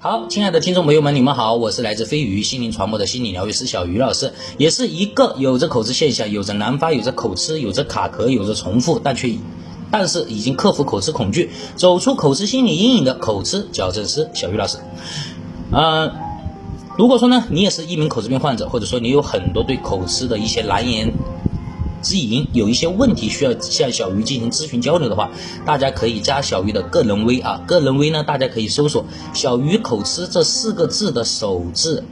好，亲爱的听众朋友们，你们好，我是来自飞鱼心灵传播的心理疗愈师小鱼老师，也是一个有着口吃现象、有着难发、有着口吃、有着卡壳、有着重复，但却但是已经克服口吃恐惧、走出口吃心理阴影的口吃矫正师小鱼老师。嗯，如果说呢，你也是一名口吃病患者，或者说你有很多对口吃的一些难言。之隐有一些问题需要向小鱼进行咨询交流的话，大家可以加小鱼的个人微啊，个人微呢，大家可以搜索“小鱼口吃”这四个字的首字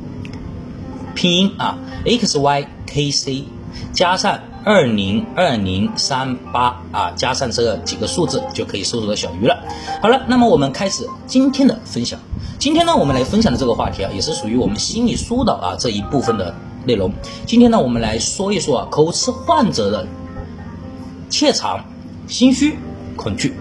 拼音啊，x y k c 加上二零二零三八啊，加上这几个数字就可以搜索到小鱼了。好了，那么我们开始今天的分享。今天呢，我们来分享的这个话题啊，也是属于我们心理疏导啊这一部分的。内容，今天呢，我们来说一说啊，口吃患者的怯场、心虚、恐惧。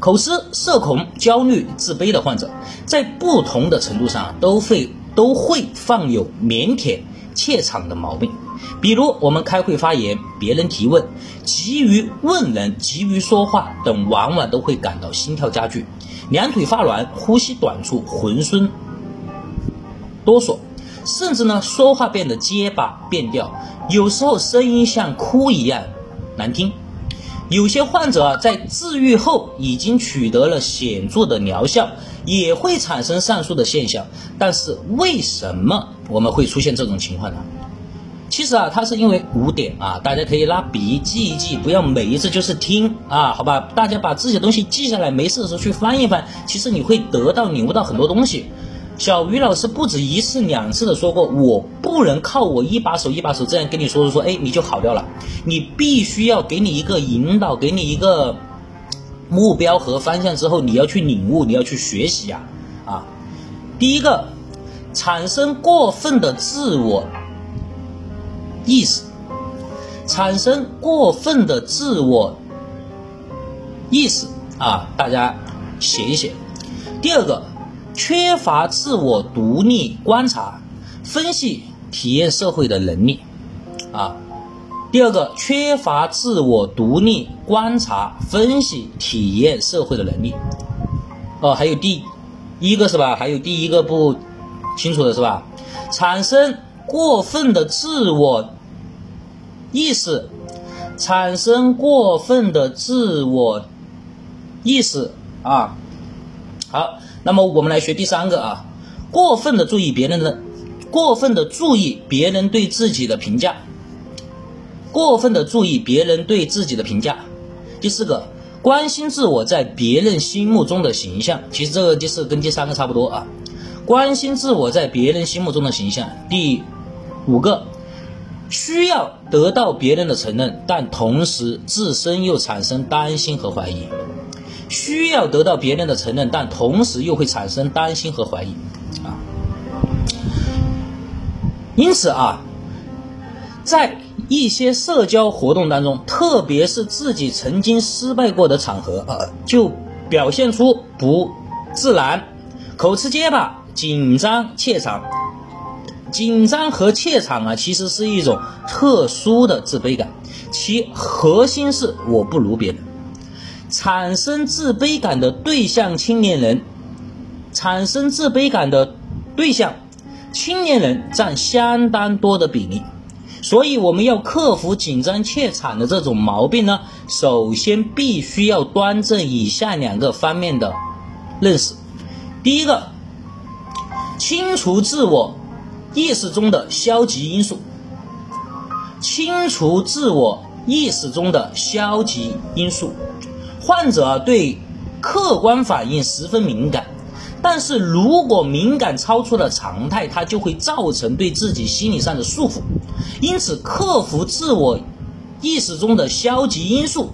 口吃、社恐、焦虑、自卑的患者，在不同的程度上都会都会犯有腼腆、怯场的毛病。比如，我们开会发言，别人提问，急于问人、急于说话等，往往都会感到心跳加剧，两腿发软，呼吸短促，浑身哆嗦。甚至呢，说话变得结巴变调，有时候声音像哭一样难听。有些患者啊，在治愈后已经取得了显著的疗效，也会产生上述的现象。但是为什么我们会出现这种情况呢？其实啊，它是因为五点啊，大家可以拿笔记一记，不要每一次就是听啊，好吧？大家把自己的东西记下来，没事的时候去翻一翻，其实你会得到领悟到很多东西。小鱼老师不止一次两次的说过，我不能靠我一把手一把手这样跟你说说说，哎，你就好掉了。你必须要给你一个引导，给你一个目标和方向之后，你要去领悟，你要去学习呀，啊，第一个，产生过分的自我意识，产生过分的自我意识啊，大家写一写。第二个。缺乏自我独立观察、分析、体验社会的能力，啊，第二个，缺乏自我独立观察、分析、体验社会的能力，哦，还有第一个是吧？还有第一个不清楚的是吧？产生过分的自我意识，产生过分的自我意识啊，好。那么我们来学第三个啊，过分的注意别人的，过分的注意别人对自己的评价，过分的注意别人对自己的评价。第四个，关心自我在别人心目中的形象。其实这个第四跟第三个差不多啊，关心自我在别人心目中的形象。第五个，需要得到别人的承认，但同时自身又产生担心和怀疑。需要得到别人的承认，但同时又会产生担心和怀疑，啊，因此啊，在一些社交活动当中，特别是自己曾经失败过的场合啊，就表现出不自然、口吃结巴、紧张、怯场。紧张和怯场啊，其实是一种特殊的自卑感，其核心是我不如别人。产生自卑感的对象，青年人；产生自卑感的对象，青年人占相当多的比例。所以，我们要克服紧张怯场的这种毛病呢，首先必须要端正以下两个方面的认识。第一个，清除自我意识中的消极因素，清除自我意识中的消极因素。患者对客观反应十分敏感，但是如果敏感超出了常态，它就会造成对自己心理上的束缚。因此，克服自我意识中的消极因素，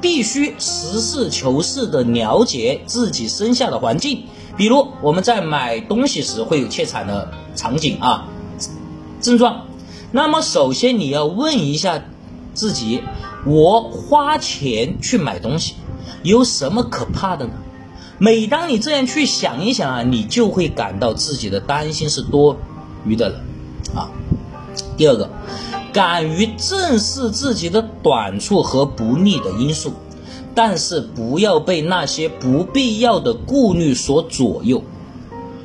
必须实事求是的了解自己身下的环境。比如，我们在买东西时会有怯场的场景啊症状。那么，首先你要问一下自己：我花钱去买东西。有什么可怕的呢？每当你这样去想一想啊，你就会感到自己的担心是多余的了啊。第二个，敢于正视自己的短处和不利的因素，但是不要被那些不必要的顾虑所左右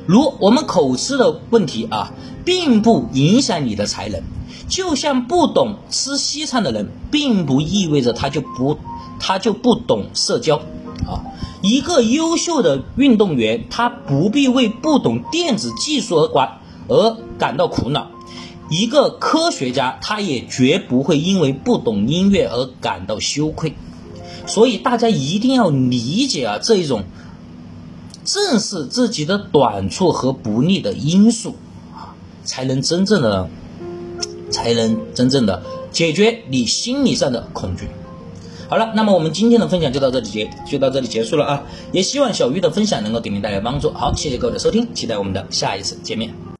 如我们口吃的问题啊，并不影响你的才能。就像不懂吃西餐的人，并不意味着他就不他就不懂社交啊。一个优秀的运动员，他不必为不懂电子技术而管而感到苦恼；一个科学家，他也绝不会因为不懂音乐而感到羞愧。所以大家一定要理解啊，这一种正视自己的短处和不利的因素啊，才能真正的才能真正的解决你心理上的恐惧。好了，那么我们今天的分享就到这里结就到这里结束了啊！也希望小鱼的分享能够给您带来帮助。好，谢谢各位的收听，期待我们的下一次见面。